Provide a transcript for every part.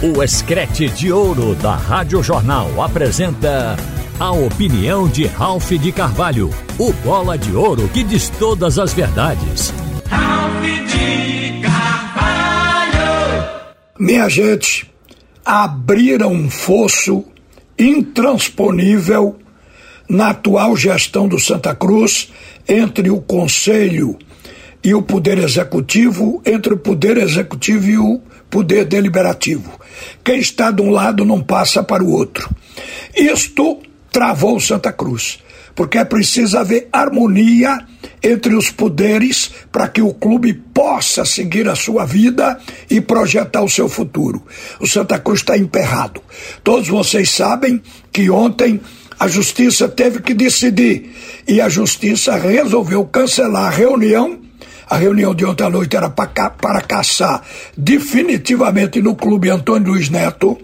O Escrete de Ouro da Rádio Jornal apresenta a opinião de Ralph de Carvalho, o bola de ouro que diz todas as verdades. Ralph de Carvalho! Minha gente, abriram um fosso intransponível na atual gestão do Santa Cruz entre o Conselho e o Poder Executivo, entre o Poder Executivo e o poder deliberativo. Quem está de um lado não passa para o outro. Isto travou Santa Cruz, porque é preciso haver harmonia entre os poderes para que o clube possa seguir a sua vida e projetar o seu futuro. O Santa Cruz está emperrado. Todos vocês sabem que ontem a justiça teve que decidir e a justiça resolveu cancelar a reunião a reunião de ontem à noite era para, para caçar definitivamente no clube Antônio Luiz Neto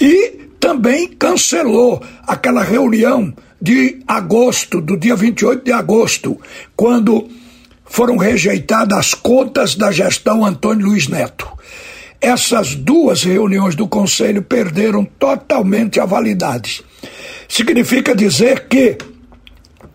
e também cancelou aquela reunião de agosto, do dia 28 de agosto, quando foram rejeitadas as contas da gestão Antônio Luiz Neto. Essas duas reuniões do Conselho perderam totalmente a validade. Significa dizer que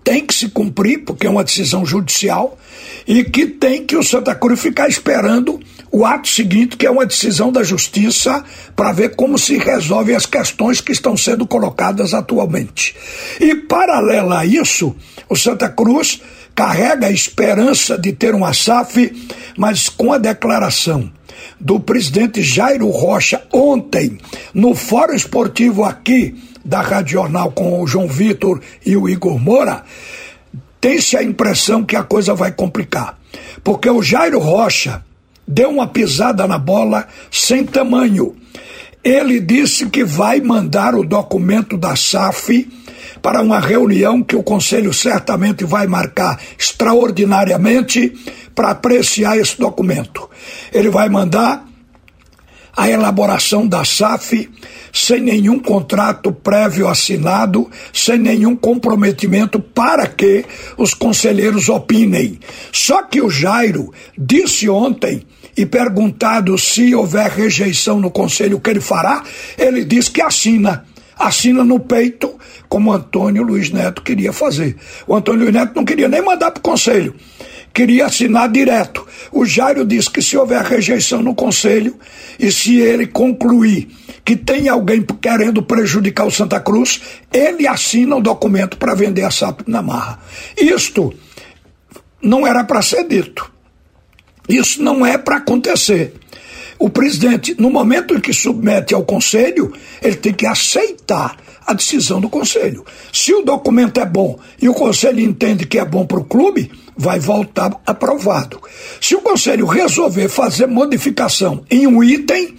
tem que se cumprir, porque é uma decisão judicial, e que tem que o Santa Cruz ficar esperando o ato seguinte, que é uma decisão da justiça, para ver como se resolvem as questões que estão sendo colocadas atualmente. E, paralela a isso, o Santa Cruz carrega a esperança de ter uma SAF, mas com a declaração do presidente Jairo Rocha ontem, no Fórum Esportivo aqui da Rádio Jornal com o João Vitor e o Igor Moura, tem-se a impressão que a coisa vai complicar. Porque o Jairo Rocha deu uma pisada na bola sem tamanho. Ele disse que vai mandar o documento da SAF para uma reunião que o Conselho certamente vai marcar extraordinariamente para apreciar esse documento. Ele vai mandar a elaboração da SAF sem nenhum contrato prévio assinado, sem nenhum comprometimento para que os conselheiros opinem. Só que o Jairo disse ontem e perguntado se houver rejeição no conselho, o que ele fará, ele diz que assina. Assina no peito, como Antônio Luiz Neto queria fazer. O Antônio Luiz Neto não queria nem mandar para o conselho queria assinar direto. O Jairo disse que se houver rejeição no conselho e se ele concluir que tem alguém querendo prejudicar o Santa Cruz, ele assina o documento para vender a SAP na marra. Isto não era para ser dito. Isso não é para acontecer. O presidente, no momento em que submete ao conselho, ele tem que aceitar a decisão do conselho. Se o documento é bom e o conselho entende que é bom para o clube, vai voltar aprovado. Se o conselho resolver fazer modificação em um item,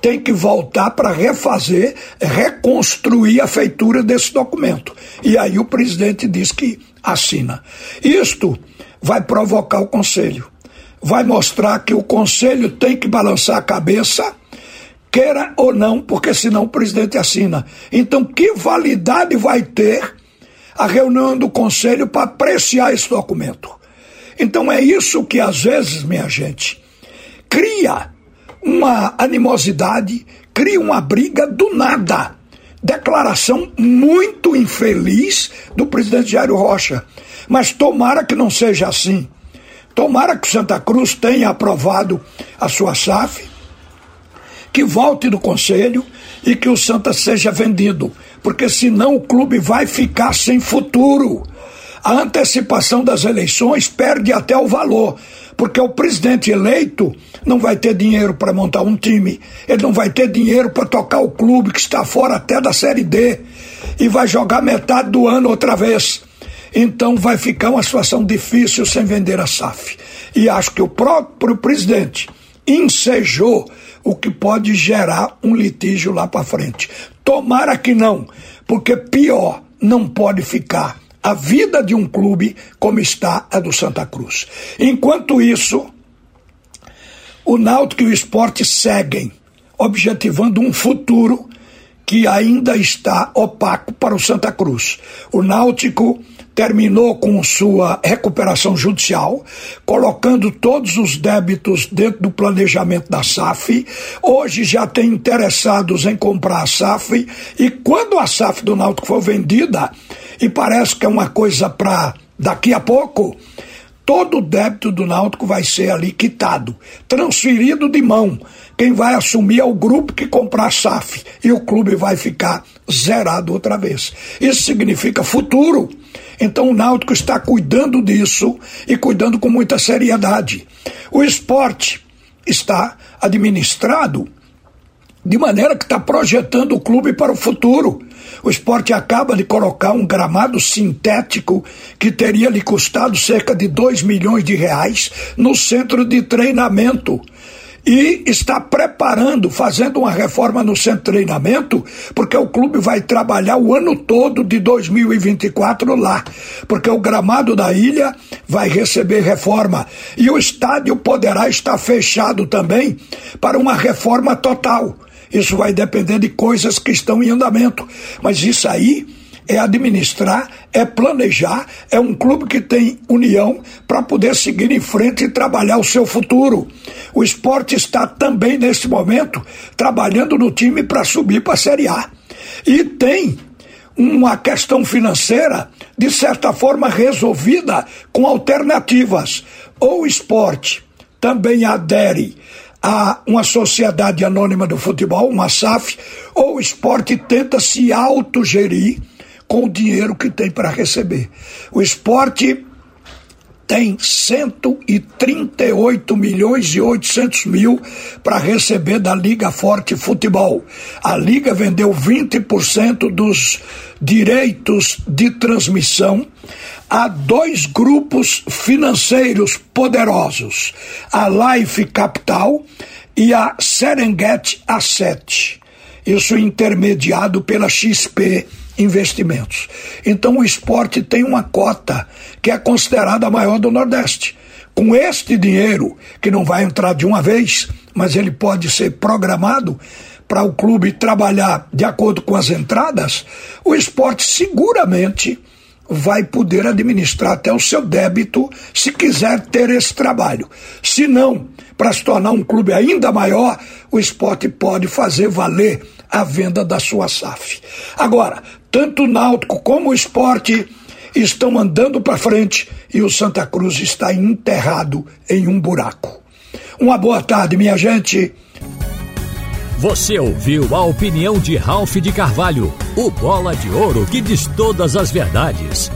tem que voltar para refazer, reconstruir a feitura desse documento. E aí o presidente diz que assina. Isto vai provocar o conselho. Vai mostrar que o conselho tem que balançar a cabeça queira ou não, porque senão o presidente assina. Então, que validade vai ter a reunião do conselho para apreciar esse documento? Então, é isso que às vezes, minha gente, cria uma animosidade, cria uma briga do nada. Declaração muito infeliz do presidente Jairo Rocha. Mas tomara que não seja assim. Tomara que Santa Cruz tenha aprovado a sua SAF que volte do conselho e que o Santa seja vendido, porque senão o clube vai ficar sem futuro. A antecipação das eleições perde até o valor, porque o presidente eleito não vai ter dinheiro para montar um time, ele não vai ter dinheiro para tocar o clube que está fora até da Série D e vai jogar metade do ano outra vez. Então vai ficar uma situação difícil sem vender a SAF. E acho que o próprio presidente ensejou o que pode gerar um litígio lá para frente. Tomara que não, porque pior não pode ficar a vida de um clube como está a do Santa Cruz. Enquanto isso, o Náutico e o esporte seguem objetivando um futuro que ainda está opaco para o Santa Cruz. O Náutico terminou com sua recuperação judicial, colocando todos os débitos dentro do planejamento da SAF. Hoje já tem interessados em comprar a SAF e quando a SAF do Náutico for vendida, e parece que é uma coisa para daqui a pouco, todo o débito do Náutico vai ser ali quitado, transferido de mão. Quem vai assumir é o grupo que comprar a SAF e o clube vai ficar zerado outra vez. Isso significa futuro. Então o Náutico está cuidando disso e cuidando com muita seriedade. O esporte está administrado de maneira que está projetando o clube para o futuro. O esporte acaba de colocar um gramado sintético que teria lhe custado cerca de 2 milhões de reais no centro de treinamento e está preparando, fazendo uma reforma no centro de treinamento, porque o clube vai trabalhar o ano todo de 2024 lá, porque o gramado da ilha vai receber reforma e o estádio poderá estar fechado também para uma reforma total. Isso vai depender de coisas que estão em andamento. Mas isso aí é administrar, é planejar, é um clube que tem união para poder seguir em frente e trabalhar o seu futuro. O esporte está também, nesse momento, trabalhando no time para subir para a Série A. E tem uma questão financeira, de certa forma, resolvida com alternativas. Ou o esporte também adere a uma sociedade anônima do futebol, uma SAF, ou o esporte tenta se autogerir com o dinheiro que tem para receber. O esporte tem 138 milhões e 800 mil para receber da Liga Forte Futebol. A Liga vendeu 20% dos direitos de transmissão a dois grupos financeiros poderosos, a Life Capital e a Serengeti Asset. Isso intermediado pela XP Investimentos. Então o esporte tem uma cota que é considerada a maior do Nordeste. Com este dinheiro, que não vai entrar de uma vez, mas ele pode ser programado para o clube trabalhar de acordo com as entradas, o esporte seguramente vai poder administrar até o seu débito se quiser ter esse trabalho. Se não, para se tornar um clube ainda maior, o esporte pode fazer valer a venda da sua SAF. Agora, tanto o Náutico como o esporte estão andando para frente e o Santa Cruz está enterrado em um buraco. Uma boa tarde, minha gente. Você ouviu a opinião de Ralph de Carvalho, o bola de ouro que diz todas as verdades.